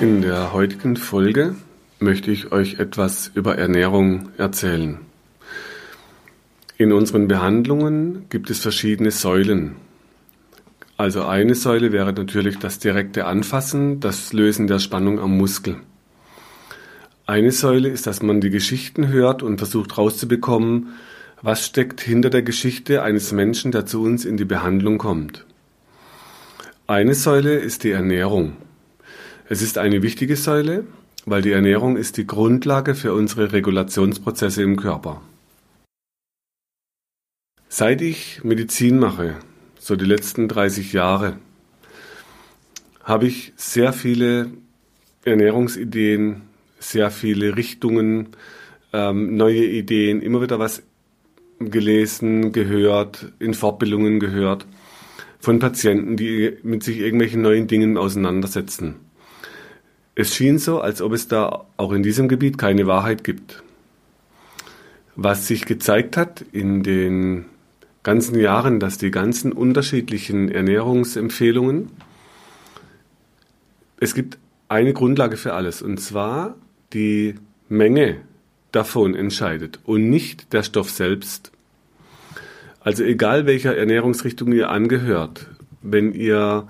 In der heutigen Folge möchte ich euch etwas über Ernährung erzählen. In unseren Behandlungen gibt es verschiedene Säulen. Also eine Säule wäre natürlich das direkte Anfassen, das Lösen der Spannung am Muskel. Eine Säule ist, dass man die Geschichten hört und versucht herauszubekommen, was steckt hinter der Geschichte eines Menschen, der zu uns in die Behandlung kommt. Eine Säule ist die Ernährung. Es ist eine wichtige Säule, weil die Ernährung ist die Grundlage für unsere Regulationsprozesse im Körper. Seit ich Medizin mache, so die letzten 30 Jahre, habe ich sehr viele Ernährungsideen, sehr viele Richtungen, ähm, neue Ideen, immer wieder was gelesen, gehört, in Fortbildungen gehört von Patienten, die mit sich irgendwelchen neuen Dingen auseinandersetzen. Es schien so, als ob es da auch in diesem Gebiet keine Wahrheit gibt. Was sich gezeigt hat in den ganzen Jahren, dass die ganzen unterschiedlichen Ernährungsempfehlungen, es gibt eine Grundlage für alles, und zwar die Menge davon entscheidet und nicht der Stoff selbst. Also egal welcher Ernährungsrichtung ihr angehört, wenn ihr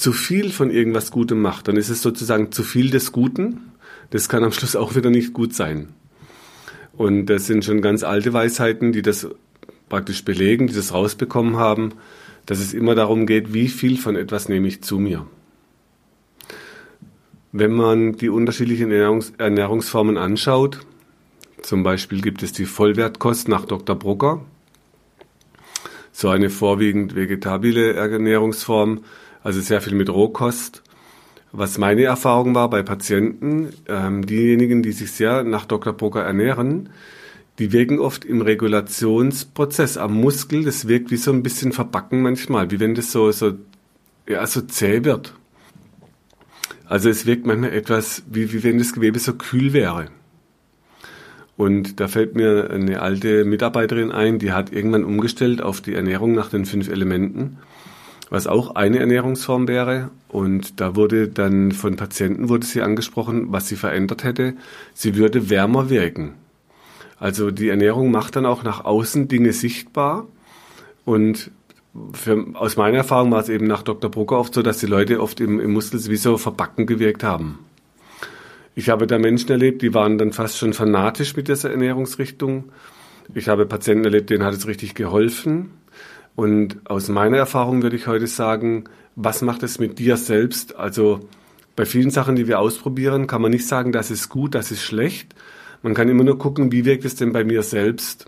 zu viel von irgendwas Gutem macht, dann ist es sozusagen zu viel des Guten. Das kann am Schluss auch wieder nicht gut sein. Und das sind schon ganz alte Weisheiten, die das praktisch belegen, die das rausbekommen haben, dass es immer darum geht, wie viel von etwas nehme ich zu mir. Wenn man die unterschiedlichen Ernährungs Ernährungsformen anschaut, zum Beispiel gibt es die Vollwertkost nach Dr. Brucker, so eine vorwiegend vegetabile Ernährungsform, also sehr viel mit Rohkost. Was meine Erfahrung war bei Patienten, ähm, diejenigen, die sich sehr nach Dr. Broker ernähren, die wirken oft im Regulationsprozess am Muskel. Das wirkt wie so ein bisschen verbacken manchmal, wie wenn das so, so, ja, so zäh wird. Also es wirkt manchmal etwas, wie, wie wenn das Gewebe so kühl wäre. Und da fällt mir eine alte Mitarbeiterin ein, die hat irgendwann umgestellt auf die Ernährung nach den fünf Elementen was auch eine Ernährungsform wäre. Und da wurde dann von Patienten wurde sie angesprochen, was sie verändert hätte. Sie würde wärmer wirken. Also die Ernährung macht dann auch nach außen Dinge sichtbar. Und für, aus meiner Erfahrung war es eben nach Dr. Brucker oft so, dass die Leute oft im, im Muskel wie so verbacken gewirkt haben. Ich habe da Menschen erlebt, die waren dann fast schon fanatisch mit dieser Ernährungsrichtung. Ich habe Patienten erlebt, denen hat es richtig geholfen. Und aus meiner Erfahrung würde ich heute sagen, was macht es mit dir selbst? Also bei vielen Sachen, die wir ausprobieren, kann man nicht sagen, das ist gut, das ist schlecht. Man kann immer nur gucken, wie wirkt es denn bei mir selbst?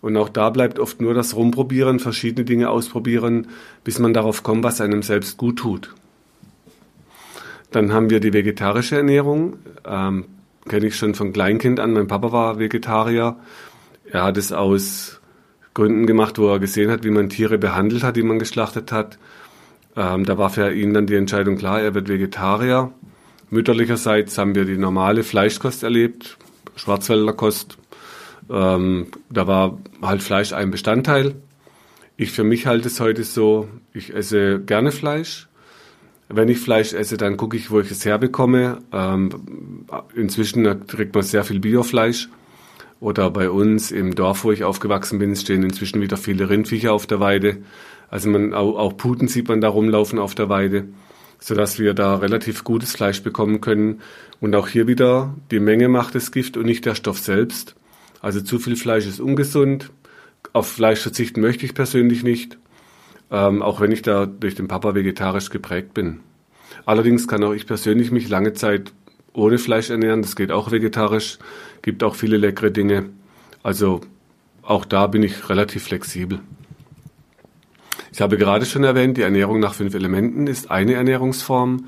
Und auch da bleibt oft nur das Rumprobieren, verschiedene Dinge ausprobieren, bis man darauf kommt, was einem selbst gut tut. Dann haben wir die vegetarische Ernährung. Ähm, Kenne ich schon von Kleinkind an. Mein Papa war Vegetarier. Er hat es aus Gründen gemacht, wo er gesehen hat, wie man Tiere behandelt hat, die man geschlachtet hat. Ähm, da war für ihn dann die Entscheidung klar, er wird Vegetarier. Mütterlicherseits haben wir die normale Fleischkost erlebt, Schwarzwälder Kost. Ähm, da war halt Fleisch ein Bestandteil. Ich für mich halte es heute so, ich esse gerne Fleisch. Wenn ich Fleisch esse, dann gucke ich, wo ich es herbekomme. Ähm, inzwischen kriegt man sehr viel Biofleisch. Oder bei uns im Dorf, wo ich aufgewachsen bin, stehen inzwischen wieder viele Rindviecher auf der Weide. Also man, auch, Puten sieht man da rumlaufen auf der Weide, sodass wir da relativ gutes Fleisch bekommen können. Und auch hier wieder, die Menge macht das Gift und nicht der Stoff selbst. Also zu viel Fleisch ist ungesund. Auf Fleisch verzichten möchte ich persönlich nicht, ähm, auch wenn ich da durch den Papa vegetarisch geprägt bin. Allerdings kann auch ich persönlich mich lange Zeit ohne Fleisch ernähren, das geht auch vegetarisch, gibt auch viele leckere Dinge. Also auch da bin ich relativ flexibel. Ich habe gerade schon erwähnt, die Ernährung nach fünf Elementen ist eine Ernährungsform.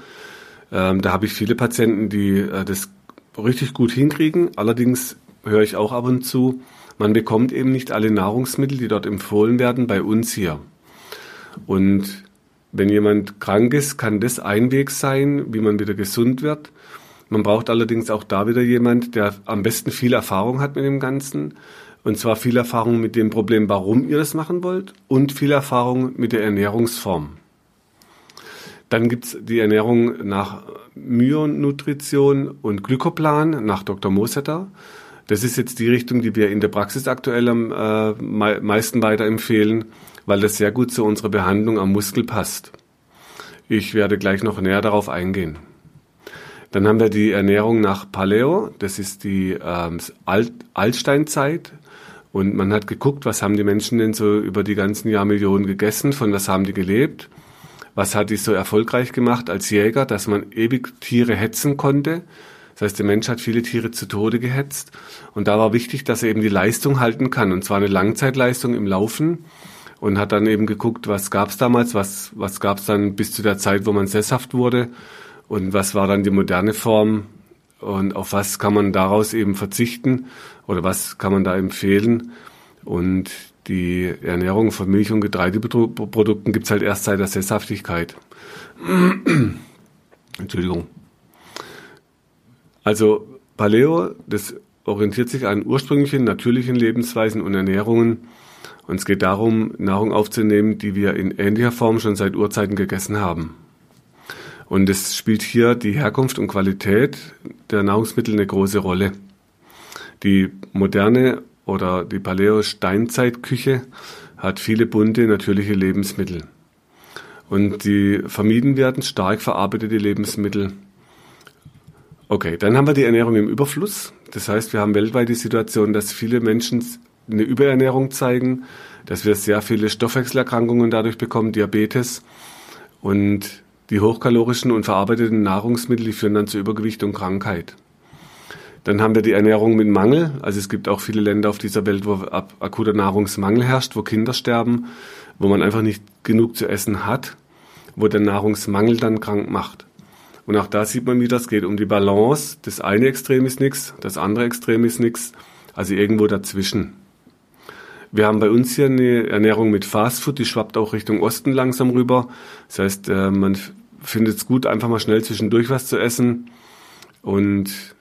Ähm, da habe ich viele Patienten, die äh, das richtig gut hinkriegen. Allerdings höre ich auch ab und zu, man bekommt eben nicht alle Nahrungsmittel, die dort empfohlen werden, bei uns hier. Und wenn jemand krank ist, kann das ein Weg sein, wie man wieder gesund wird. Man braucht allerdings auch da wieder jemand, der am besten viel Erfahrung hat mit dem Ganzen. Und zwar viel Erfahrung mit dem Problem, warum ihr das machen wollt und viel Erfahrung mit der Ernährungsform. Dann gibt's die Ernährung nach Myonutrition und Glykoplan nach Dr. Mosetter. Das ist jetzt die Richtung, die wir in der Praxis aktuell am äh, meisten weiterempfehlen, weil das sehr gut zu unserer Behandlung am Muskel passt. Ich werde gleich noch näher darauf eingehen. Dann haben wir die Ernährung nach Paleo, das ist die ähm, Alt Altsteinzeit. Und man hat geguckt, was haben die Menschen denn so über die ganzen Jahrmillionen gegessen, von was haben die gelebt, was hat die so erfolgreich gemacht als Jäger, dass man ewig Tiere hetzen konnte. Das heißt, der Mensch hat viele Tiere zu Tode gehetzt. Und da war wichtig, dass er eben die Leistung halten kann. Und zwar eine Langzeitleistung im Laufen. Und hat dann eben geguckt, was gab es damals, was, was gab es dann bis zu der Zeit, wo man sesshaft wurde und was war dann die moderne Form und auf was kann man daraus eben verzichten oder was kann man da empfehlen. Und die Ernährung von Milch- und Getreideprodukten gibt es halt erst seit der Sesshaftigkeit. Entschuldigung. Also Paleo, das orientiert sich an ursprünglichen, natürlichen Lebensweisen und Ernährungen. Und es geht darum, Nahrung aufzunehmen, die wir in ähnlicher Form schon seit Urzeiten gegessen haben. Und es spielt hier die Herkunft und Qualität der Nahrungsmittel eine große Rolle. Die moderne oder die Paleo-Steinzeitküche hat viele bunte, natürliche Lebensmittel. Und die vermieden werden stark verarbeitete Lebensmittel. Okay, dann haben wir die Ernährung im Überfluss. Das heißt, wir haben weltweit die Situation, dass viele Menschen eine Überernährung zeigen, dass wir sehr viele Stoffwechselerkrankungen dadurch bekommen, Diabetes. Und die hochkalorischen und verarbeiteten Nahrungsmittel führen dann zu Übergewicht und Krankheit. Dann haben wir die Ernährung mit Mangel. Also es gibt auch viele Länder auf dieser Welt, wo akuter Nahrungsmangel herrscht, wo Kinder sterben, wo man einfach nicht genug zu essen hat, wo der Nahrungsmangel dann krank macht. Und auch da sieht man wieder, es geht um die Balance. Das eine Extrem ist nichts, das andere Extrem ist nichts. Also irgendwo dazwischen. Wir haben bei uns hier eine Ernährung mit Fastfood, die schwappt auch Richtung Osten langsam rüber. Das heißt, äh, man findet es gut, einfach mal schnell zwischendurch was zu essen. Und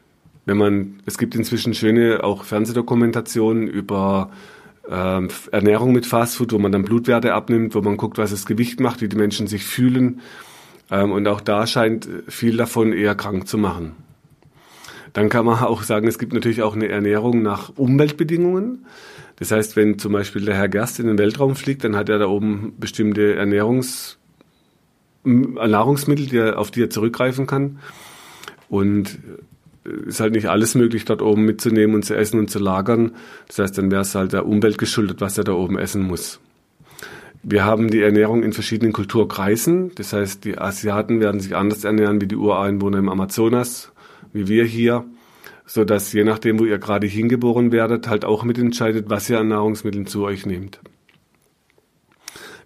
wenn man, es gibt inzwischen schöne auch Fernsehdokumentationen über äh, Ernährung mit Fastfood, wo man dann Blutwerte abnimmt, wo man guckt, was das Gewicht macht, wie die Menschen sich fühlen. Ähm, und auch da scheint viel davon eher krank zu machen. Dann kann man auch sagen, es gibt natürlich auch eine Ernährung nach Umweltbedingungen. Das heißt, wenn zum Beispiel der Herr Gerst in den Weltraum fliegt, dann hat er da oben bestimmte Ernährungs Nahrungsmittel, die er, auf die er zurückgreifen kann. Und äh, ist halt nicht alles möglich, dort oben mitzunehmen und zu essen und zu lagern. Das heißt, dann wäre es halt der Umwelt geschuldet, was er da oben essen muss. Wir haben die Ernährung in verschiedenen Kulturkreisen. Das heißt, die Asiaten werden sich anders ernähren wie die Ureinwohner im Amazonas, wie wir hier, so dass je nachdem, wo ihr gerade hingeboren werdet, halt auch mitentscheidet, was ihr an Nahrungsmitteln zu euch nehmt.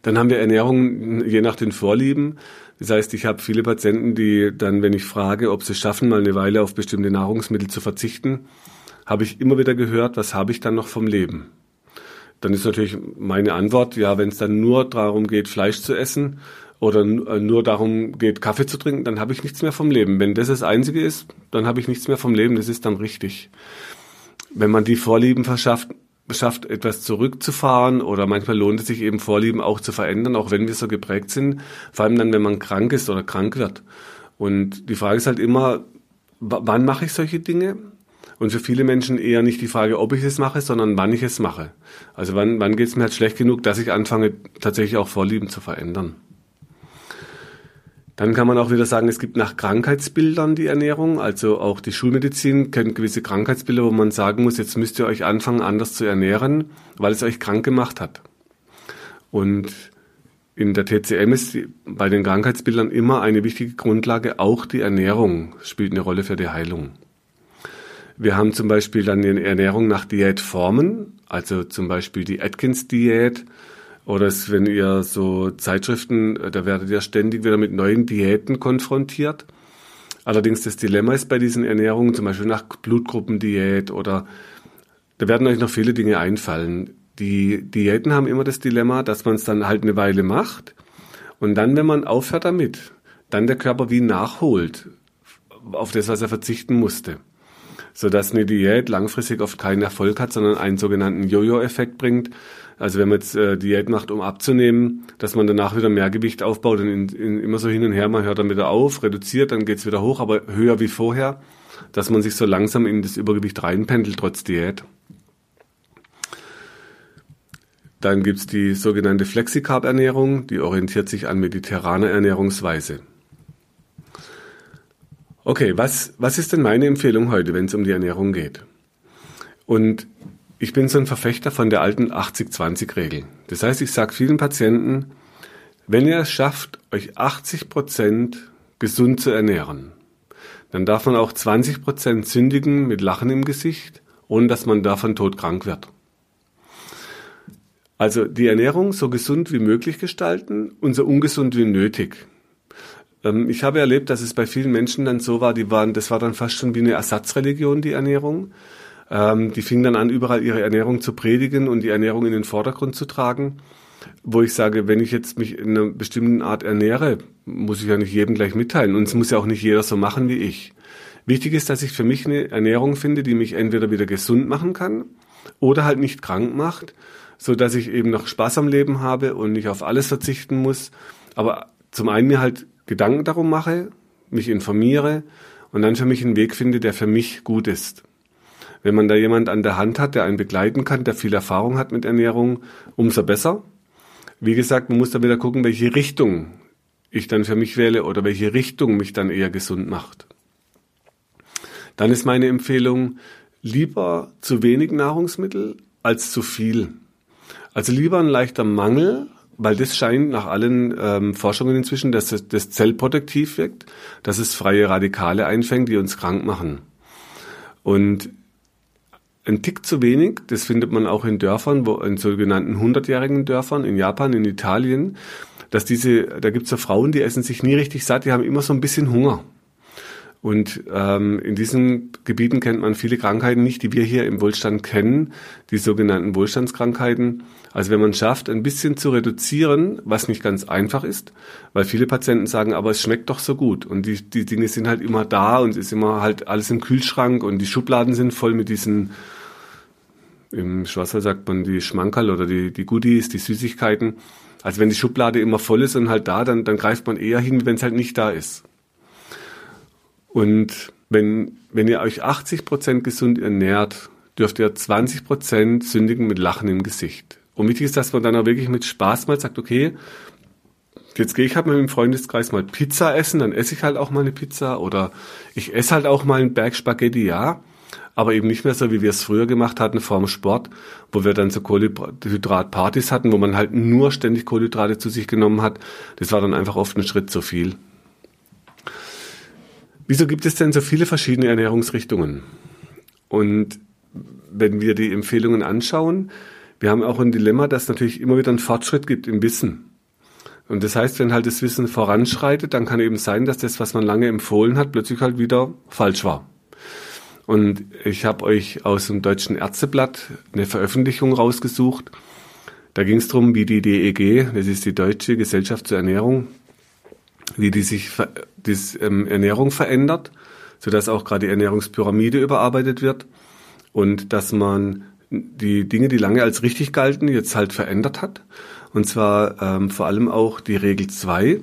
Dann haben wir Ernährung je nach den Vorlieben. Das heißt, ich habe viele Patienten, die dann, wenn ich frage, ob sie schaffen, mal eine Weile auf bestimmte Nahrungsmittel zu verzichten, habe ich immer wieder gehört, was habe ich dann noch vom Leben? Dann ist natürlich meine Antwort, ja, wenn es dann nur darum geht, Fleisch zu essen oder äh, nur darum geht, Kaffee zu trinken, dann habe ich nichts mehr vom Leben. Wenn das das Einzige ist, dann habe ich nichts mehr vom Leben. Das ist dann richtig. Wenn man die Vorlieben verschafft, schafft, etwas zurückzufahren oder manchmal lohnt es sich eben Vorlieben auch zu verändern, auch wenn wir so geprägt sind, vor allem dann, wenn man krank ist oder krank wird. Und die Frage ist halt immer, wann mache ich solche Dinge? Und für viele Menschen eher nicht die Frage, ob ich es mache, sondern wann ich es mache. Also wann, wann geht es mir halt schlecht genug, dass ich anfange, tatsächlich auch Vorlieben zu verändern. Dann kann man auch wieder sagen, es gibt nach Krankheitsbildern die Ernährung. Also auch die Schulmedizin kennt gewisse Krankheitsbilder, wo man sagen muss, jetzt müsst ihr euch anfangen, anders zu ernähren, weil es euch krank gemacht hat. Und in der TCM ist bei den Krankheitsbildern immer eine wichtige Grundlage, auch die Ernährung spielt eine Rolle für die Heilung. Wir haben zum Beispiel dann die Ernährung nach Diätformen, also zum Beispiel die Atkins-Diät, oder es, wenn ihr so Zeitschriften, da werdet ihr ständig wieder mit neuen Diäten konfrontiert. Allerdings das Dilemma ist bei diesen Ernährungen, zum Beispiel nach Blutgruppendiät oder da werden euch noch viele Dinge einfallen. Die Diäten haben immer das Dilemma, dass man es dann halt eine Weile macht und dann, wenn man aufhört damit, dann der Körper wie nachholt auf das, was er verzichten musste. Sodass eine Diät langfristig oft keinen Erfolg hat, sondern einen sogenannten Jojo-Effekt bringt. Also wenn man jetzt äh, Diät macht, um abzunehmen, dass man danach wieder mehr Gewicht aufbaut und in, in, immer so hin und her, man hört dann wieder auf, reduziert, dann geht's wieder hoch, aber höher wie vorher, dass man sich so langsam in das Übergewicht reinpendelt, trotz Diät. Dann gibt's die sogenannte Flexicarb-Ernährung, die orientiert sich an mediterraner Ernährungsweise. Okay, was, was ist denn meine Empfehlung heute, wenn es um die Ernährung geht? Und ich bin so ein Verfechter von der alten 80-20-Regel. Das heißt, ich sage vielen Patienten, wenn ihr es schafft, euch 80 Prozent gesund zu ernähren, dann darf man auch 20 Prozent sündigen mit Lachen im Gesicht, ohne dass man davon todkrank wird. Also die Ernährung so gesund wie möglich gestalten und so ungesund wie nötig. Ähm, ich habe erlebt, dass es bei vielen Menschen dann so war, die waren, das war dann fast schon wie eine Ersatzreligion, die Ernährung. Ähm, die fingen dann an, überall ihre Ernährung zu predigen und die Ernährung in den Vordergrund zu tragen. Wo ich sage, wenn ich jetzt mich in einer bestimmten Art ernähre, muss ich ja nicht jedem gleich mitteilen. Und es muss ja auch nicht jeder so machen wie ich. Wichtig ist, dass ich für mich eine Ernährung finde, die mich entweder wieder gesund machen kann oder halt nicht krank macht so dass ich eben noch Spaß am Leben habe und nicht auf alles verzichten muss. Aber zum einen mir halt Gedanken darum mache, mich informiere und dann für mich einen Weg finde, der für mich gut ist. Wenn man da jemand an der Hand hat, der einen begleiten kann, der viel Erfahrung hat mit Ernährung, umso besser. Wie gesagt, man muss dann wieder gucken, welche Richtung ich dann für mich wähle oder welche Richtung mich dann eher gesund macht. Dann ist meine Empfehlung, lieber zu wenig Nahrungsmittel als zu viel. Also lieber ein leichter Mangel, weil das scheint nach allen ähm, Forschungen inzwischen, dass das, das zellprotektiv wirkt, dass es freie Radikale einfängt, die uns krank machen. Und ein Tick zu wenig, das findet man auch in Dörfern, wo in sogenannten hundertjährigen Dörfern, in Japan, in Italien, dass diese, da gibt's ja Frauen, die essen sich nie richtig satt, die haben immer so ein bisschen Hunger. Und ähm, in diesen Gebieten kennt man viele Krankheiten nicht, die wir hier im Wohlstand kennen, die sogenannten Wohlstandskrankheiten. Also wenn man schafft, ein bisschen zu reduzieren, was nicht ganz einfach ist, weil viele Patienten sagen, aber es schmeckt doch so gut. Und die, die Dinge sind halt immer da und es ist immer halt alles im Kühlschrank und die Schubladen sind voll mit diesen, im Schwarzwald sagt man die Schmankerl oder die, die Goodies, die Süßigkeiten. Also wenn die Schublade immer voll ist und halt da, dann, dann greift man eher hin, wenn es halt nicht da ist. Und wenn, wenn ihr euch 80 Prozent gesund ernährt, dürft ihr 20 Prozent sündigen mit Lachen im Gesicht. Und wichtig ist, dass man dann auch wirklich mit Spaß mal sagt, okay, jetzt gehe ich halt mit dem Freundeskreis mal Pizza essen, dann esse ich halt auch mal eine Pizza oder ich esse halt auch mal einen Berg Spaghetti, ja, aber eben nicht mehr so, wie wir es früher gemacht hatten vor dem Sport, wo wir dann so Kohlenhydratpartys hatten, wo man halt nur ständig Kohlenhydrate zu sich genommen hat. Das war dann einfach oft ein Schritt zu viel. Wieso gibt es denn so viele verschiedene Ernährungsrichtungen? Und wenn wir die Empfehlungen anschauen, wir haben auch ein Dilemma, dass es natürlich immer wieder einen Fortschritt gibt im Wissen. Und das heißt, wenn halt das Wissen voranschreitet, dann kann eben sein, dass das, was man lange empfohlen hat, plötzlich halt wieder falsch war. Und ich habe euch aus dem Deutschen Ärzteblatt eine Veröffentlichung rausgesucht. Da ging es darum, wie die DEG, das ist die Deutsche Gesellschaft zur Ernährung, wie die sich die ähm, Ernährung verändert, sodass auch gerade die Ernährungspyramide überarbeitet wird und dass man die Dinge, die lange als richtig galten, jetzt halt verändert hat. Und zwar ähm, vor allem auch die Regel 2,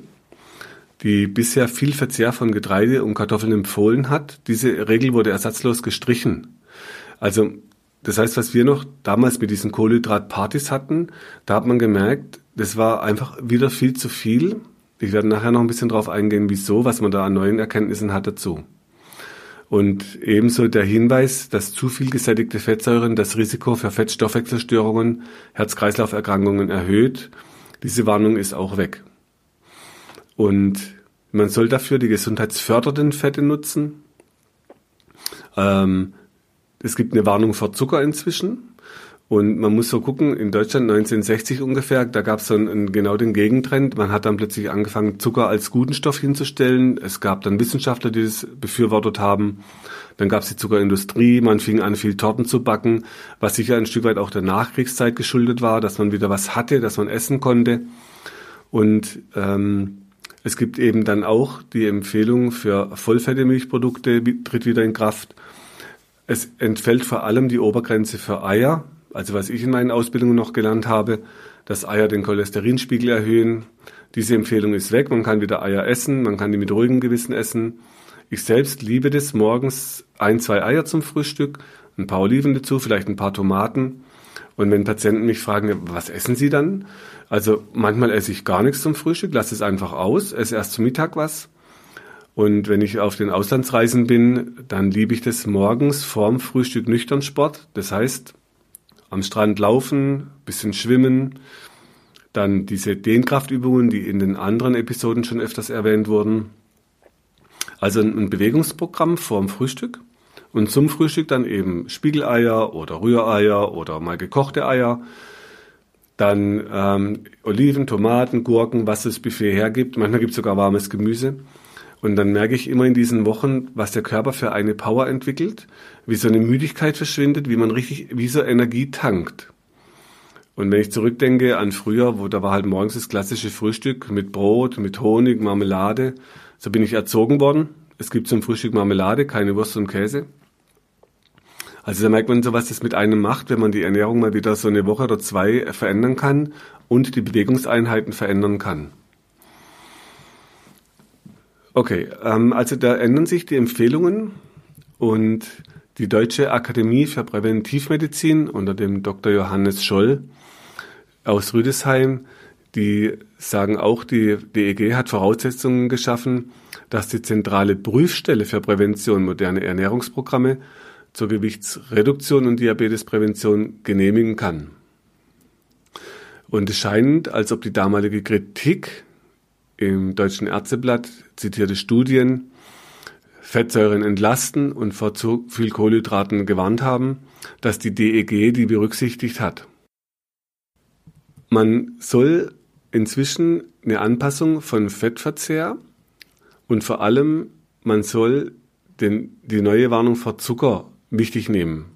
die bisher viel Verzehr von Getreide und Kartoffeln empfohlen hat. Diese Regel wurde ersatzlos gestrichen. Also das heißt, was wir noch damals mit diesen Kohlenhydratpartys hatten, da hat man gemerkt, das war einfach wieder viel zu viel ich werde nachher noch ein bisschen drauf eingehen, wieso, was man da an neuen Erkenntnissen hat dazu. Und ebenso der Hinweis, dass zu viel gesättigte Fettsäuren das Risiko für Fettstoffwechselstörungen, Herz-Kreislauf-Erkrankungen erhöht. Diese Warnung ist auch weg. Und man soll dafür die gesundheitsfördernden Fette nutzen. Ähm, es gibt eine Warnung vor Zucker inzwischen. Und man muss so gucken, in Deutschland 1960 ungefähr, da gab es so einen, genau den Gegentrend. Man hat dann plötzlich angefangen, Zucker als guten Stoff hinzustellen. Es gab dann Wissenschaftler, die das befürwortet haben. Dann gab es die Zuckerindustrie, man fing an, viel Torten zu backen, was sicher ein Stück weit auch der Nachkriegszeit geschuldet war, dass man wieder was hatte, dass man essen konnte. Und ähm, es gibt eben dann auch die Empfehlung für vollfette Milchprodukte, tritt wieder in Kraft. Es entfällt vor allem die Obergrenze für Eier, also was ich in meinen Ausbildungen noch gelernt habe, dass Eier den Cholesterinspiegel erhöhen. Diese Empfehlung ist weg. Man kann wieder Eier essen, man kann die mit ruhigem Gewissen essen. Ich selbst liebe das morgens ein, zwei Eier zum Frühstück, ein paar Oliven dazu, vielleicht ein paar Tomaten. Und wenn Patienten mich fragen, was essen Sie dann? Also manchmal esse ich gar nichts zum Frühstück, lasse es einfach aus, esse erst zum Mittag was. Und wenn ich auf den Auslandsreisen bin, dann liebe ich das morgens vorm Frühstück nüchtern Sport. Das heißt, am Strand laufen, bisschen schwimmen, dann diese Dehnkraftübungen, die in den anderen Episoden schon öfters erwähnt wurden. Also ein Bewegungsprogramm vorm Frühstück und zum Frühstück dann eben Spiegeleier oder Rühreier oder mal gekochte Eier. Dann ähm, Oliven, Tomaten, Gurken, was das Buffet hergibt. Manchmal gibt es sogar warmes Gemüse. Und dann merke ich immer in diesen Wochen, was der Körper für eine Power entwickelt, wie so eine Müdigkeit verschwindet, wie man richtig, wie so Energie tankt. Und wenn ich zurückdenke an früher, wo da war halt morgens das klassische Frühstück mit Brot, mit Honig, Marmelade, so bin ich erzogen worden. Es gibt zum Frühstück Marmelade, keine Wurst und Käse. Also da merkt man so, was das mit einem macht, wenn man die Ernährung mal wieder so eine Woche oder zwei verändern kann und die Bewegungseinheiten verändern kann. Okay, ähm, also da ändern sich die Empfehlungen und die Deutsche Akademie für Präventivmedizin unter dem Dr. Johannes Scholl aus Rüdesheim, die sagen auch, die DEG hat Voraussetzungen geschaffen, dass die zentrale Prüfstelle für Prävention moderne Ernährungsprogramme zur Gewichtsreduktion und Diabetesprävention genehmigen kann. Und es scheint, als ob die damalige Kritik im Deutschen Ärzteblatt zitierte Studien Fettsäuren entlasten und vor zu viel Kohlenhydraten gewarnt haben, dass die DEG die berücksichtigt hat. Man soll inzwischen eine Anpassung von Fettverzehr und vor allem man soll den, die neue Warnung vor Zucker wichtig nehmen.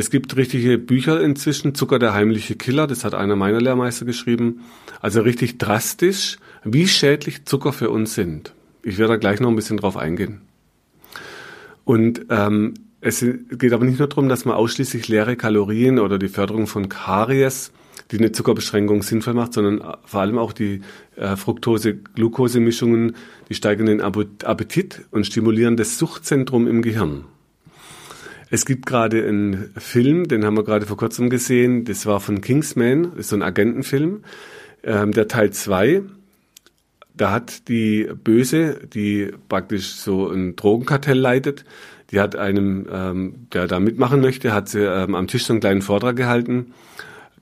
Es gibt richtige Bücher inzwischen, Zucker der heimliche Killer, das hat einer meiner Lehrmeister geschrieben. Also richtig drastisch, wie schädlich Zucker für uns sind. Ich werde da gleich noch ein bisschen drauf eingehen. Und ähm, es geht aber nicht nur darum, dass man ausschließlich leere Kalorien oder die Förderung von Karies, die eine Zuckerbeschränkung sinnvoll macht, sondern vor allem auch die äh, Fructose-Glucose-Mischungen, die steigern den Appetit und stimulieren das Suchtzentrum im Gehirn. Es gibt gerade einen Film, den haben wir gerade vor kurzem gesehen, das war von Kingsman, das ist so ein Agentenfilm, ähm, der Teil 2. Da hat die Böse, die praktisch so ein Drogenkartell leitet, die hat einem, ähm, der da mitmachen möchte, hat sie ähm, am Tisch so einen kleinen Vortrag gehalten,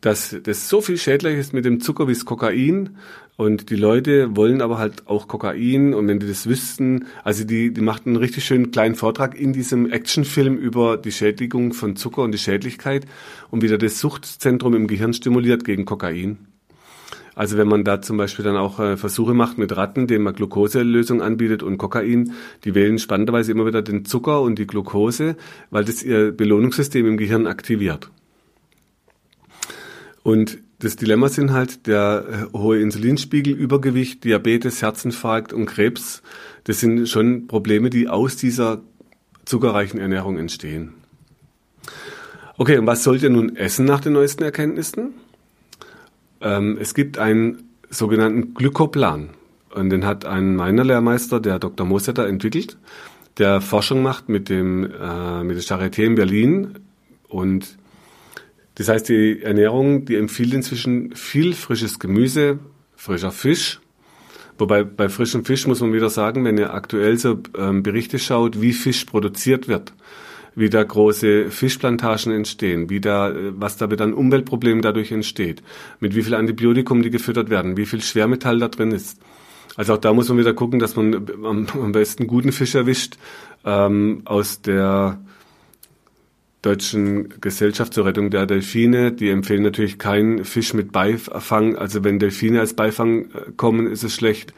dass das so viel schädlicher ist mit dem Zucker wie das Kokain und die Leute wollen aber halt auch Kokain und wenn die das wüssten, also die, die machten einen richtig schönen kleinen Vortrag in diesem Actionfilm über die Schädigung von Zucker und die Schädlichkeit und wieder das Suchtzentrum im Gehirn stimuliert gegen Kokain. Also wenn man da zum Beispiel dann auch äh, Versuche macht mit Ratten, denen man Glukoselösung anbietet und Kokain, die wählen spannenderweise immer wieder den Zucker und die Glukose, weil das ihr Belohnungssystem im Gehirn aktiviert. Und das Dilemma sind halt der äh, hohe Insulinspiegel, Übergewicht, Diabetes, Herzinfarkt und Krebs. Das sind schon Probleme, die aus dieser zuckerreichen Ernährung entstehen. Okay, und was sollt ihr nun essen nach den neuesten Erkenntnissen? Ähm, es gibt einen sogenannten Glykoplan. Und den hat ein meiner Lehrmeister, der Dr. Mosetter, entwickelt, der Forschung macht mit dem äh, mit der Charité in Berlin und das heißt, die Ernährung, die empfiehlt inzwischen viel frisches Gemüse, frischer Fisch. Wobei bei frischem Fisch muss man wieder sagen, wenn ihr aktuell so ähm, Berichte schaut, wie Fisch produziert wird, wie da große Fischplantagen entstehen, wie da, äh, was da wieder an Umweltproblemen dadurch entsteht, mit wie viel Antibiotikum die gefüttert werden, wie viel Schwermetall da drin ist. Also auch da muss man wieder gucken, dass man am, am besten guten Fisch erwischt ähm, aus der Deutschen Gesellschaft zur Rettung der Delfine. Die empfehlen natürlich keinen Fisch mit Beifang. Also wenn Delfine als Beifang äh, kommen, ist es schlecht.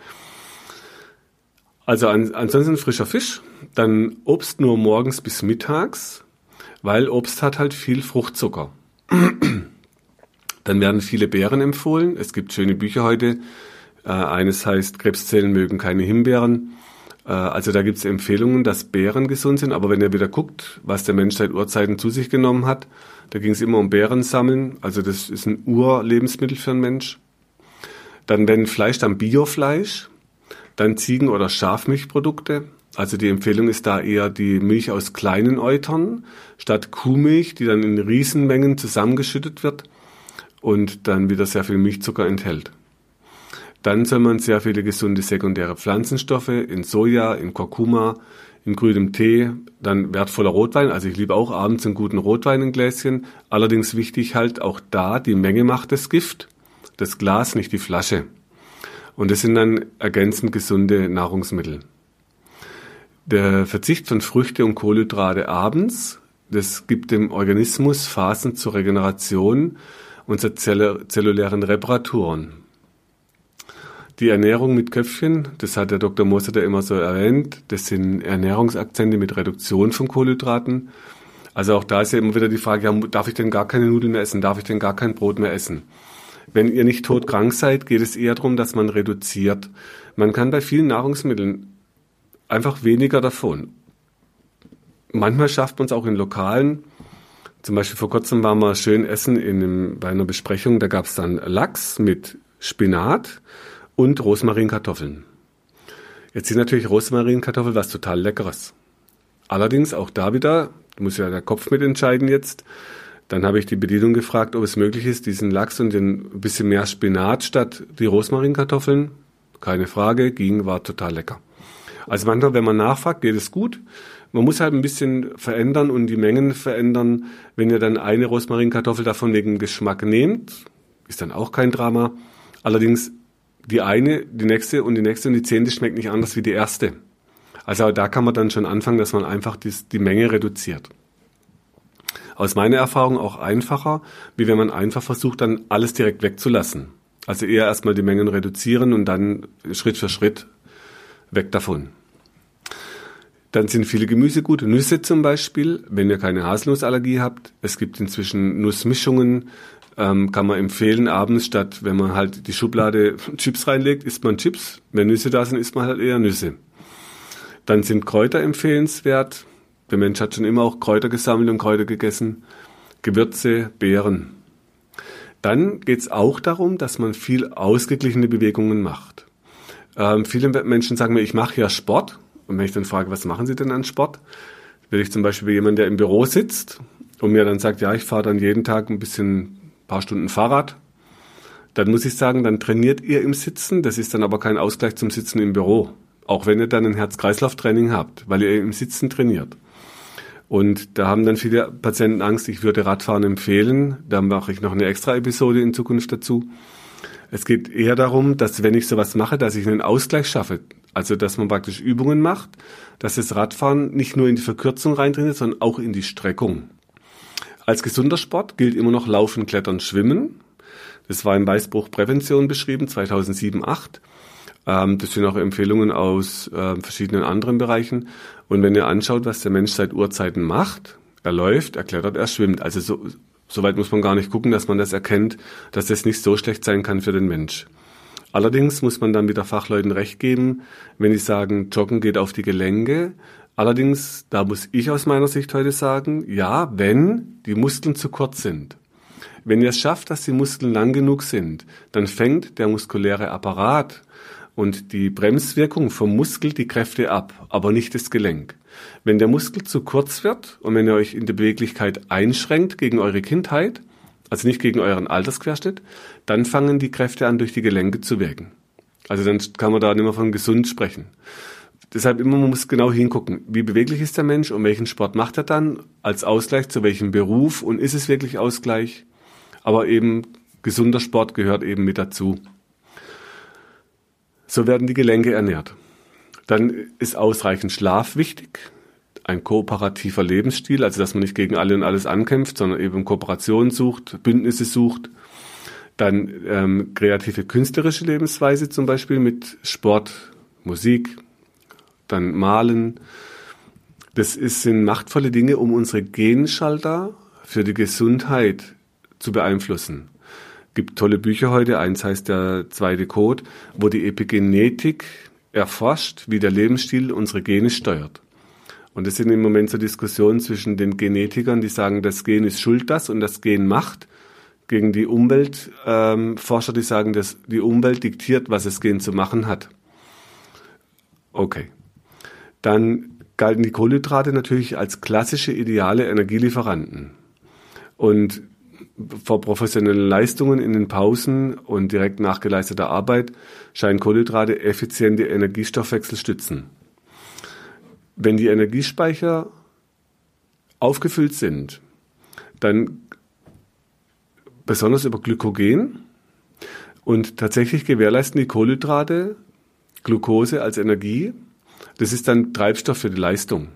Also an, ansonsten frischer Fisch, dann Obst nur morgens bis mittags, weil Obst hat halt viel Fruchtzucker. Dann werden viele Beeren empfohlen. Es gibt schöne Bücher heute. Äh, eines heißt Krebszellen mögen keine Himbeeren. Äh, also da gibt es Empfehlungen, dass Beeren gesund sind. Aber wenn ihr wieder guckt, was der Mensch seit Urzeiten zu sich genommen hat, da ging es immer um Beeren sammeln. Also das ist ein Urlebensmittel für einen Mensch. Dann wenn Fleisch, dann Biofleisch. Dann Ziegen- oder Schafmilchprodukte. Also die Empfehlung ist da eher die Milch aus kleinen Eutern statt Kuhmilch, die dann in Riesenmengen zusammengeschüttet wird und dann wieder sehr viel Milchzucker enthält. Dann soll man sehr viele gesunde sekundäre Pflanzenstoffe in Soja, in Kurkuma, in grünem Tee, dann wertvoller Rotwein. Also ich liebe auch abends einen guten Rotwein in Gläschen. Allerdings wichtig halt auch da, die Menge macht das Gift. Das Glas, nicht die Flasche. Und das sind dann ergänzend gesunde Nahrungsmittel. Der Verzicht von Früchte und Kohlenhydrate abends, das gibt dem Organismus Phasen zur Regeneration zur zellulären Reparaturen. Die Ernährung mit Köpfchen, das hat der Dr. Moser da immer so erwähnt, das sind Ernährungsakzente mit Reduktion von Kohlenhydraten. Also auch da ist ja immer wieder die Frage, ja, darf ich denn gar keine Nudeln mehr essen? Darf ich denn gar kein Brot mehr essen? Wenn ihr nicht todkrank seid, geht es eher darum, dass man reduziert. Man kann bei vielen Nahrungsmitteln einfach weniger davon. Manchmal schafft man es auch in Lokalen. Zum Beispiel vor kurzem waren wir schön essen in einem, bei einer Besprechung. Da gab es dann Lachs mit Spinat und Rosmarinkartoffeln. Jetzt sind natürlich Rosmarinkartoffeln was total Leckeres. Allerdings auch da wieder, muss ja der Kopf mitentscheiden jetzt. Dann habe ich die Bedienung gefragt, ob es möglich ist, diesen Lachs und ein bisschen mehr Spinat statt die Rosmarinkartoffeln. Keine Frage, ging, war total lecker. Also manchmal, wenn man nachfragt, geht es gut. Man muss halt ein bisschen verändern und die Mengen verändern. Wenn ihr dann eine Rosmarinkartoffel davon wegen Geschmack nehmt, ist dann auch kein Drama. Allerdings die eine, die nächste und die nächste und die zehnte schmeckt nicht anders wie die erste. Also da kann man dann schon anfangen, dass man einfach die, die Menge reduziert. Aus meiner Erfahrung auch einfacher, wie wenn man einfach versucht, dann alles direkt wegzulassen. Also eher erstmal die Mengen reduzieren und dann Schritt für Schritt weg davon. Dann sind viele Gemüse gut. Nüsse zum Beispiel, wenn ihr keine Haselnussallergie habt. Es gibt inzwischen Nussmischungen, ähm, kann man empfehlen, abends statt, wenn man halt die Schublade Chips reinlegt, isst man Chips. Wenn Nüsse da sind, isst man halt eher Nüsse. Dann sind Kräuter empfehlenswert. Der Mensch hat schon immer auch Kräuter gesammelt und Kräuter gegessen. Gewürze, Beeren. Dann geht es auch darum, dass man viel ausgeglichene Bewegungen macht. Ähm, viele Menschen sagen mir, ich mache ja Sport. Und wenn ich dann frage, was machen Sie denn an Sport? Will ich zum Beispiel jemand, der im Büro sitzt und mir dann sagt, ja, ich fahre dann jeden Tag ein bisschen, paar Stunden Fahrrad, dann muss ich sagen, dann trainiert ihr im Sitzen. Das ist dann aber kein Ausgleich zum Sitzen im Büro. Auch wenn ihr dann ein Herz-Kreislauf-Training habt, weil ihr im Sitzen trainiert. Und da haben dann viele Patienten Angst, ich würde Radfahren empfehlen. Da mache ich noch eine extra Episode in Zukunft dazu. Es geht eher darum, dass wenn ich sowas mache, dass ich einen Ausgleich schaffe. Also, dass man praktisch Übungen macht, dass das Radfahren nicht nur in die Verkürzung reintrainiert, sondern auch in die Streckung. Als gesunder Sport gilt immer noch Laufen, Klettern, Schwimmen. Das war im Weißbuch Prävention beschrieben, 2007, 8. Ähm, das sind auch Empfehlungen aus äh, verschiedenen anderen Bereichen. Und wenn ihr anschaut, was der Mensch seit Urzeiten macht, er läuft, er klettert, er schwimmt. Also so, Soweit muss man gar nicht gucken, dass man das erkennt, dass das nicht so schlecht sein kann für den Mensch. Allerdings muss man dann wieder Fachleuten recht geben, wenn die sagen, Joggen geht auf die Gelenke. Allerdings, da muss ich aus meiner Sicht heute sagen, ja, wenn die Muskeln zu kurz sind. Wenn ihr es schafft, dass die Muskeln lang genug sind, dann fängt der muskuläre Apparat und die Bremswirkung vom Muskel die Kräfte ab, aber nicht das Gelenk. Wenn der Muskel zu kurz wird und wenn ihr euch in der Beweglichkeit einschränkt gegen eure Kindheit, also nicht gegen euren Altersquerschnitt, dann fangen die Kräfte an, durch die Gelenke zu wirken. Also dann kann man da nicht mehr von gesund sprechen. Deshalb immer, man muss genau hingucken, wie beweglich ist der Mensch und welchen Sport macht er dann als Ausgleich zu welchem Beruf und ist es wirklich Ausgleich? Aber eben gesunder Sport gehört eben mit dazu. So werden die Gelenke ernährt. Dann ist ausreichend Schlaf wichtig. ein kooperativer Lebensstil, also dass man nicht gegen alle und alles ankämpft, sondern eben Kooperation sucht, Bündnisse sucht. Dann ähm, kreative künstlerische Lebensweise zum Beispiel mit Sport, Musik, dann Malen. Das ist, sind machtvolle Dinge, um unsere Genschalter für die Gesundheit zu beeinflussen. Gibt tolle Bücher heute, eins heißt der zweite Code, wo die Epigenetik erforscht, wie der Lebensstil unsere Gene steuert. Und das sind im Moment so Diskussionen zwischen den Genetikern, die sagen, das Gen ist schuld das und das Gen macht, gegen die Umweltforscher, ähm, die sagen, dass die Umwelt diktiert, was das Gen zu machen hat. Okay. Dann galten die Kohlenhydrate natürlich als klassische ideale Energielieferanten. Und vor professionellen Leistungen in den Pausen und direkt nach geleisteter Arbeit scheinen Kohlenhydrate effiziente Energiestoffwechsel stützen. Wenn die Energiespeicher aufgefüllt sind, dann besonders über Glykogen und tatsächlich gewährleisten die Kohlenhydrate Glucose als Energie. Das ist dann Treibstoff für die Leistung.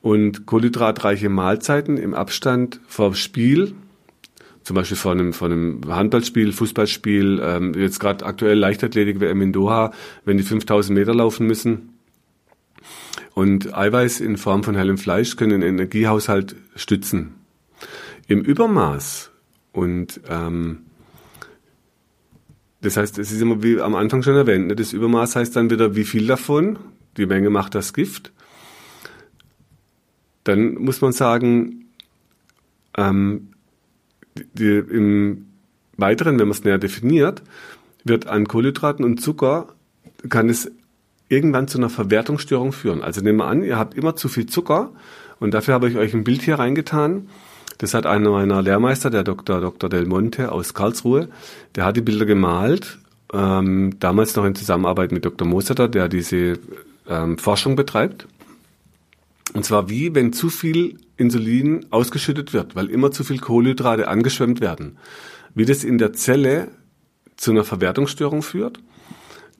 Und kohlenhydratreiche Mahlzeiten im Abstand vor Spiel, zum Beispiel vor einem, vor einem Handballspiel, Fußballspiel, ähm, jetzt gerade aktuell Leichtathletik WM in Doha, wenn die 5000 Meter laufen müssen. Und Eiweiß in Form von hellem Fleisch können den Energiehaushalt stützen. Im Übermaß und ähm, das heißt, es ist immer wie am Anfang schon erwähnt, ne? das Übermaß heißt dann wieder, wie viel davon, die Menge macht das Gift dann muss man sagen, ähm, die, im Weiteren, wenn man es näher definiert, wird an Kohlenhydraten und Zucker, kann es irgendwann zu einer Verwertungsstörung führen. Also nehmen wir an, ihr habt immer zu viel Zucker und dafür habe ich euch ein Bild hier reingetan. Das hat einer meiner Lehrmeister, der Dr. Dr. Del Monte aus Karlsruhe, der hat die Bilder gemalt, ähm, damals noch in Zusammenarbeit mit Dr. Moseter, der diese ähm, Forschung betreibt. Und zwar wie, wenn zu viel Insulin ausgeschüttet wird, weil immer zu viel Kohlenhydrate angeschwemmt werden. Wie das in der Zelle zu einer Verwertungsstörung führt,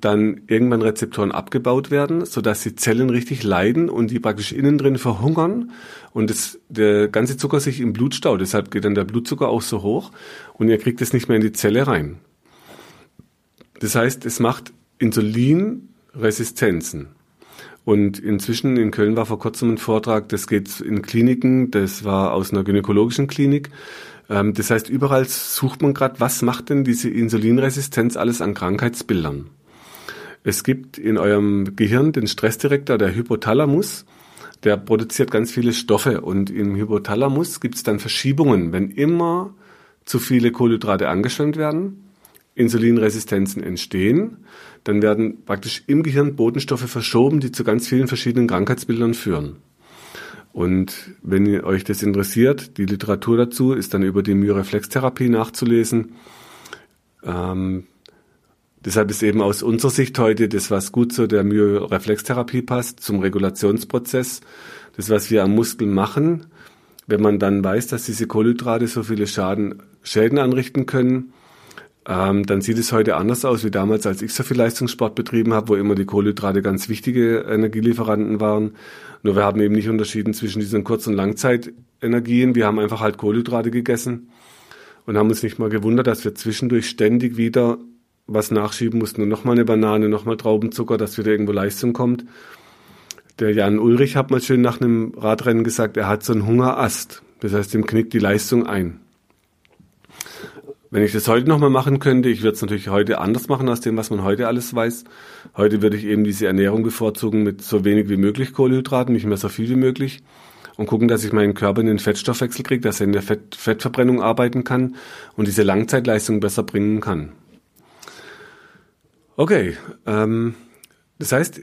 dann irgendwann Rezeptoren abgebaut werden, sodass die Zellen richtig leiden und die praktisch innen drin verhungern und das, der ganze Zucker sich im Blut staut. Deshalb geht dann der Blutzucker auch so hoch und ihr kriegt es nicht mehr in die Zelle rein. Das heißt, es macht Insulinresistenzen. Und inzwischen in Köln war vor kurzem ein Vortrag, das geht in Kliniken, das war aus einer gynäkologischen Klinik. Ähm, das heißt, überall sucht man gerade, was macht denn diese Insulinresistenz alles an Krankheitsbildern? Es gibt in eurem Gehirn den Stressdirektor, der Hypothalamus, der produziert ganz viele Stoffe und im Hypothalamus gibt es dann Verschiebungen, wenn immer zu viele Kohlenhydrate angeschwemmt werden, Insulinresistenzen entstehen dann werden praktisch im Gehirn Botenstoffe verschoben, die zu ganz vielen verschiedenen Krankheitsbildern führen. Und wenn euch das interessiert, die Literatur dazu ist dann über die Myoreflextherapie nachzulesen. Ähm, deshalb ist eben aus unserer Sicht heute das, was gut zu der Myoreflextherapie passt, zum Regulationsprozess, das, was wir am Muskel machen, wenn man dann weiß, dass diese Kohlenhydrate so viele Schaden, Schäden anrichten können, ähm, dann sieht es heute anders aus wie damals, als ich so viel Leistungssport betrieben habe, wo immer die Kohlenhydrate ganz wichtige Energielieferanten waren. Nur wir haben eben nicht unterschieden zwischen diesen Kurz- und Langzeitenergien. Wir haben einfach halt Kohlenhydrate gegessen und haben uns nicht mal gewundert, dass wir zwischendurch ständig wieder was nachschieben mussten und nochmal eine Banane, nochmal Traubenzucker, dass wieder irgendwo Leistung kommt. Der Jan Ulrich hat mal schön nach einem Radrennen gesagt, er hat so einen Hungerast. Das heißt, ihm knickt die Leistung ein. Wenn ich das heute nochmal machen könnte, ich würde es natürlich heute anders machen aus dem, was man heute alles weiß. Heute würde ich eben diese Ernährung bevorzugen mit so wenig wie möglich Kohlenhydraten, nicht mehr so viel wie möglich und gucken, dass ich meinen Körper in den Fettstoffwechsel kriege, dass er in der Fett Fettverbrennung arbeiten kann und diese Langzeitleistung besser bringen kann. Okay, ähm, das heißt,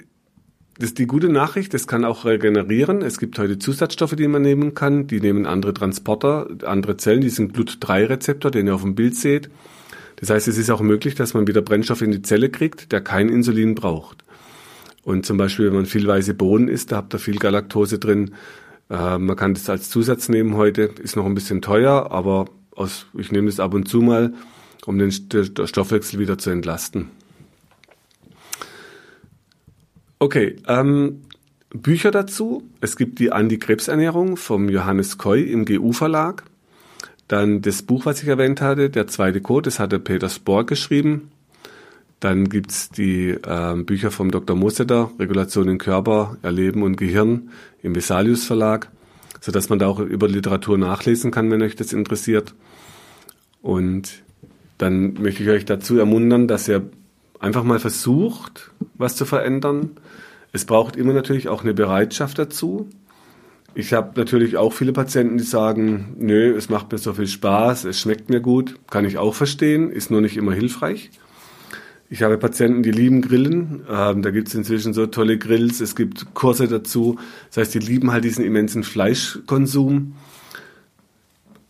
das ist die gute Nachricht, das kann auch regenerieren. Es gibt heute Zusatzstoffe, die man nehmen kann. Die nehmen andere Transporter, andere Zellen, die sind Glut-3-Rezeptor, den ihr auf dem Bild seht. Das heißt, es ist auch möglich, dass man wieder Brennstoff in die Zelle kriegt, der kein Insulin braucht. Und zum Beispiel, wenn man viel weiße Bohnen isst, da habt ihr viel Galaktose drin. Äh, man kann das als Zusatz nehmen heute, ist noch ein bisschen teuer, aber aus, ich nehme das ab und zu mal, um den Stoffwechsel wieder zu entlasten. Okay, ähm, Bücher dazu. Es gibt die Anti-Krebs-Ernährung vom Johannes Koy im GU-Verlag. Dann das Buch, was ich erwähnt hatte, Der zweite Code, das hat der Peter Spork geschrieben. Dann gibt's die äh, Bücher vom Dr. Mosetter, Regulation im Körper, Erleben und Gehirn im Vesalius Verlag, sodass man da auch über Literatur nachlesen kann, wenn euch das interessiert. Und dann möchte ich euch dazu ermuntern, dass ihr einfach mal versucht, was zu verändern. Es braucht immer natürlich auch eine Bereitschaft dazu. Ich habe natürlich auch viele Patienten, die sagen, nö, es macht mir so viel Spaß, es schmeckt mir gut, kann ich auch verstehen, ist nur nicht immer hilfreich. Ich habe Patienten, die lieben Grillen. Ähm, da gibt es inzwischen so tolle Grills, es gibt Kurse dazu. Das heißt, die lieben halt diesen immensen Fleischkonsum.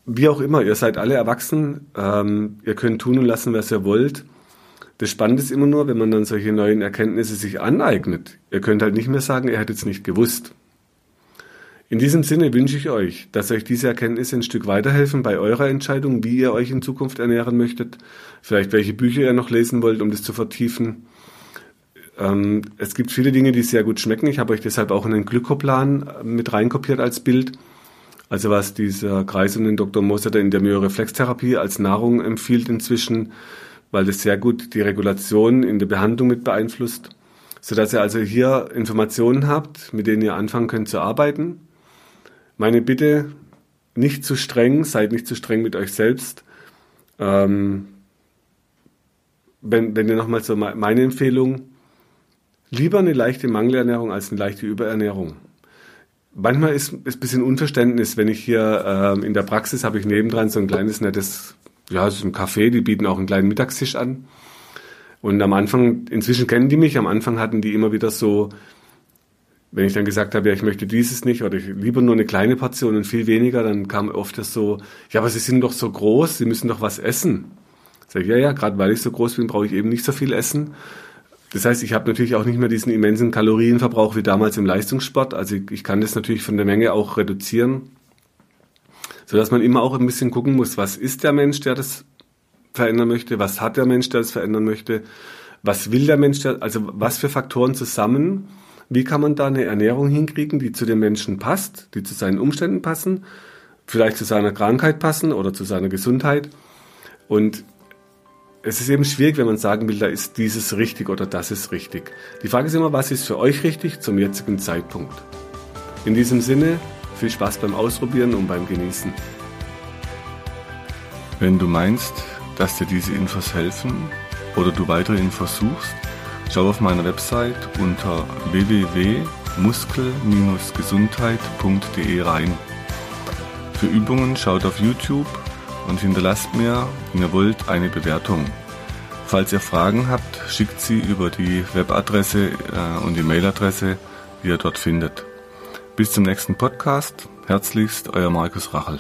Wie auch immer, ihr seid alle erwachsen, ähm, ihr könnt tun und lassen, was ihr wollt. Das Spannende ist immer nur, wenn man dann solche neuen Erkenntnisse sich aneignet. Ihr könnt halt nicht mehr sagen, ihr hättet es nicht gewusst. In diesem Sinne wünsche ich euch, dass euch diese Erkenntnisse ein Stück weiterhelfen bei eurer Entscheidung, wie ihr euch in Zukunft ernähren möchtet, vielleicht welche Bücher ihr noch lesen wollt, um das zu vertiefen. Ähm, es gibt viele Dinge, die sehr gut schmecken. Ich habe euch deshalb auch einen Glykoplan äh, mit reinkopiert als Bild. Also was dieser Kreis um den Dr. Moser in der Myoreflextherapie als Nahrung empfiehlt inzwischen, weil das sehr gut die Regulation in der Behandlung mit beeinflusst, sodass ihr also hier Informationen habt, mit denen ihr anfangen könnt zu arbeiten. Meine Bitte, nicht zu streng, seid nicht zu streng mit euch selbst. Ähm, wenn, wenn ihr nochmal so meine Empfehlung, lieber eine leichte Mangelernährung als eine leichte Überernährung. Manchmal ist es ein bisschen Unverständnis, wenn ich hier ähm, in der Praxis habe ich nebendran so ein kleines nettes ja, es ist ein Café, die bieten auch einen kleinen Mittagstisch an. Und am Anfang, inzwischen kennen die mich, am Anfang hatten die immer wieder so, wenn ich dann gesagt habe, ja, ich möchte dieses nicht oder ich lieber nur eine kleine Portion und viel weniger, dann kam oft das so, ja, aber sie sind doch so groß, sie müssen doch was essen. Sag ich, ja, ja, gerade weil ich so groß bin, brauche ich eben nicht so viel essen. Das heißt, ich habe natürlich auch nicht mehr diesen immensen Kalorienverbrauch wie damals im Leistungssport. Also ich, ich kann das natürlich von der Menge auch reduzieren so dass man immer auch ein bisschen gucken muss, was ist der Mensch, der das verändern möchte, was hat der Mensch, der das verändern möchte, was will der Mensch, der, also was für Faktoren zusammen, wie kann man da eine Ernährung hinkriegen, die zu dem Menschen passt, die zu seinen Umständen passen, vielleicht zu seiner Krankheit passen oder zu seiner Gesundheit. Und es ist eben schwierig, wenn man sagen will, da ist dieses richtig oder das ist richtig. Die Frage ist immer, was ist für euch richtig zum jetzigen Zeitpunkt? In diesem Sinne, viel Spaß beim Ausprobieren und beim Genießen. Wenn du meinst, dass dir diese Infos helfen oder du weitere Infos suchst, schau auf meiner Website unter www.muskel-gesundheit.de rein. Für Übungen schaut auf YouTube und hinterlasst mir, wenn ihr wollt, eine Bewertung. Falls ihr Fragen habt, schickt sie über die Webadresse äh, und die Mailadresse, die ihr dort findet. Bis zum nächsten Podcast. Herzlichst, euer Markus Rachel.